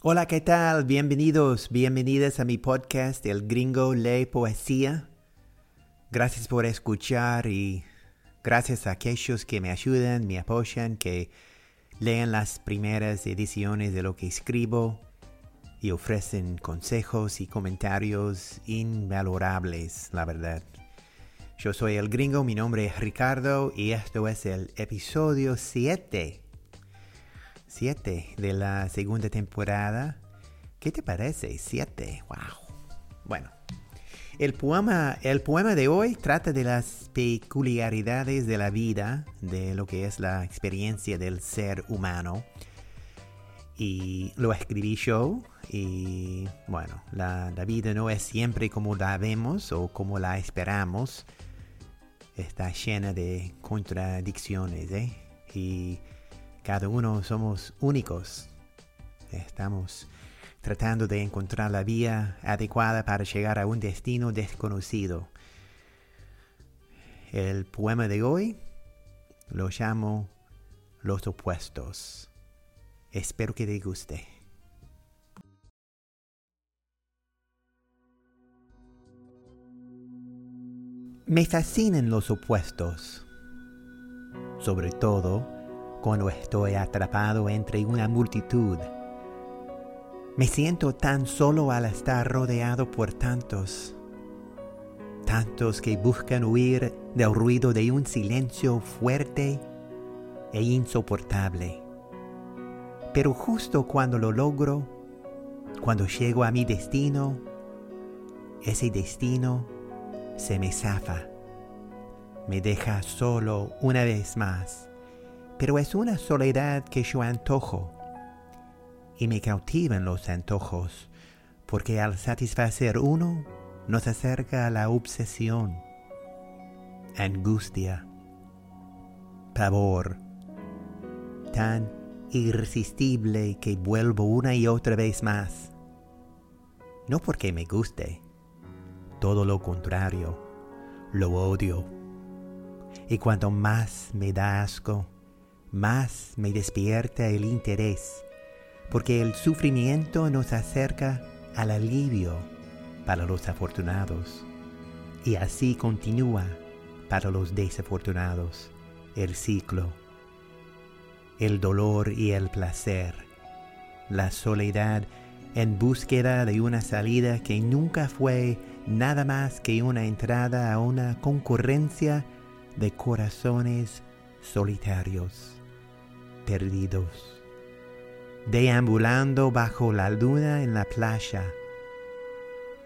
Hola, ¿qué tal? Bienvenidos, bienvenidas a mi podcast El Gringo Lee Poesía. Gracias por escuchar y gracias a aquellos que me ayudan, me apoyan, que leen las primeras ediciones de lo que escribo y ofrecen consejos y comentarios invalorables, la verdad. Yo soy el gringo, mi nombre es Ricardo y esto es el episodio 7. 7 de la segunda temporada. ¿Qué te parece? 7. Wow. Bueno, el poema, el poema de hoy trata de las peculiaridades de la vida, de lo que es la experiencia del ser humano. Y lo escribí yo y bueno, la, la vida no es siempre como la vemos o como la esperamos está llena de contradicciones, ¿eh? Y cada uno somos únicos. Estamos tratando de encontrar la vía adecuada para llegar a un destino desconocido. El poema de hoy lo llamo Los opuestos. Espero que te guste. Me fascinan los opuestos, sobre todo cuando estoy atrapado entre una multitud. Me siento tan solo al estar rodeado por tantos, tantos que buscan huir del ruido de un silencio fuerte e insoportable. Pero justo cuando lo logro, cuando llego a mi destino, ese destino se me zafa, me deja solo una vez más, pero es una soledad que yo antojo y me cautivan los antojos, porque al satisfacer uno nos acerca a la obsesión, angustia, pavor, tan irresistible que vuelvo una y otra vez más. No porque me guste, todo lo contrario, lo odio. Y cuanto más me da asco, más me despierta el interés, porque el sufrimiento nos acerca al alivio para los afortunados. Y así continúa para los desafortunados el ciclo, el dolor y el placer, la soledad en búsqueda de una salida que nunca fue nada más que una entrada a una concurrencia de corazones solitarios, perdidos, deambulando bajo la luna en la playa,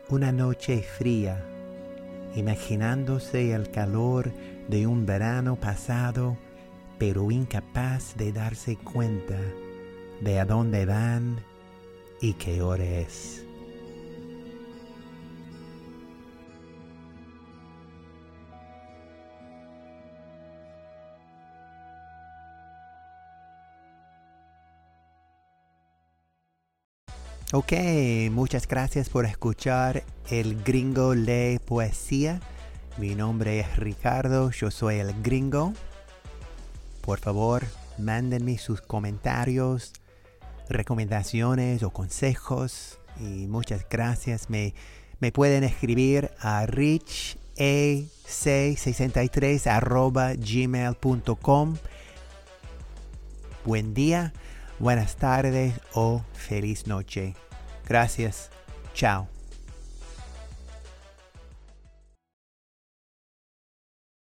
una noche fría, imaginándose el calor de un verano pasado, pero incapaz de darse cuenta de a dónde van y qué hora es. Ok, muchas gracias por escuchar El Gringo Lee Poesía. Mi nombre es Ricardo, yo soy el gringo. Por favor, mándenme sus comentarios, recomendaciones o consejos. Y muchas gracias. Me, me pueden escribir a richa63 gmail.com. Buen día buenas tardes o feliz noche. Gracias. Chao.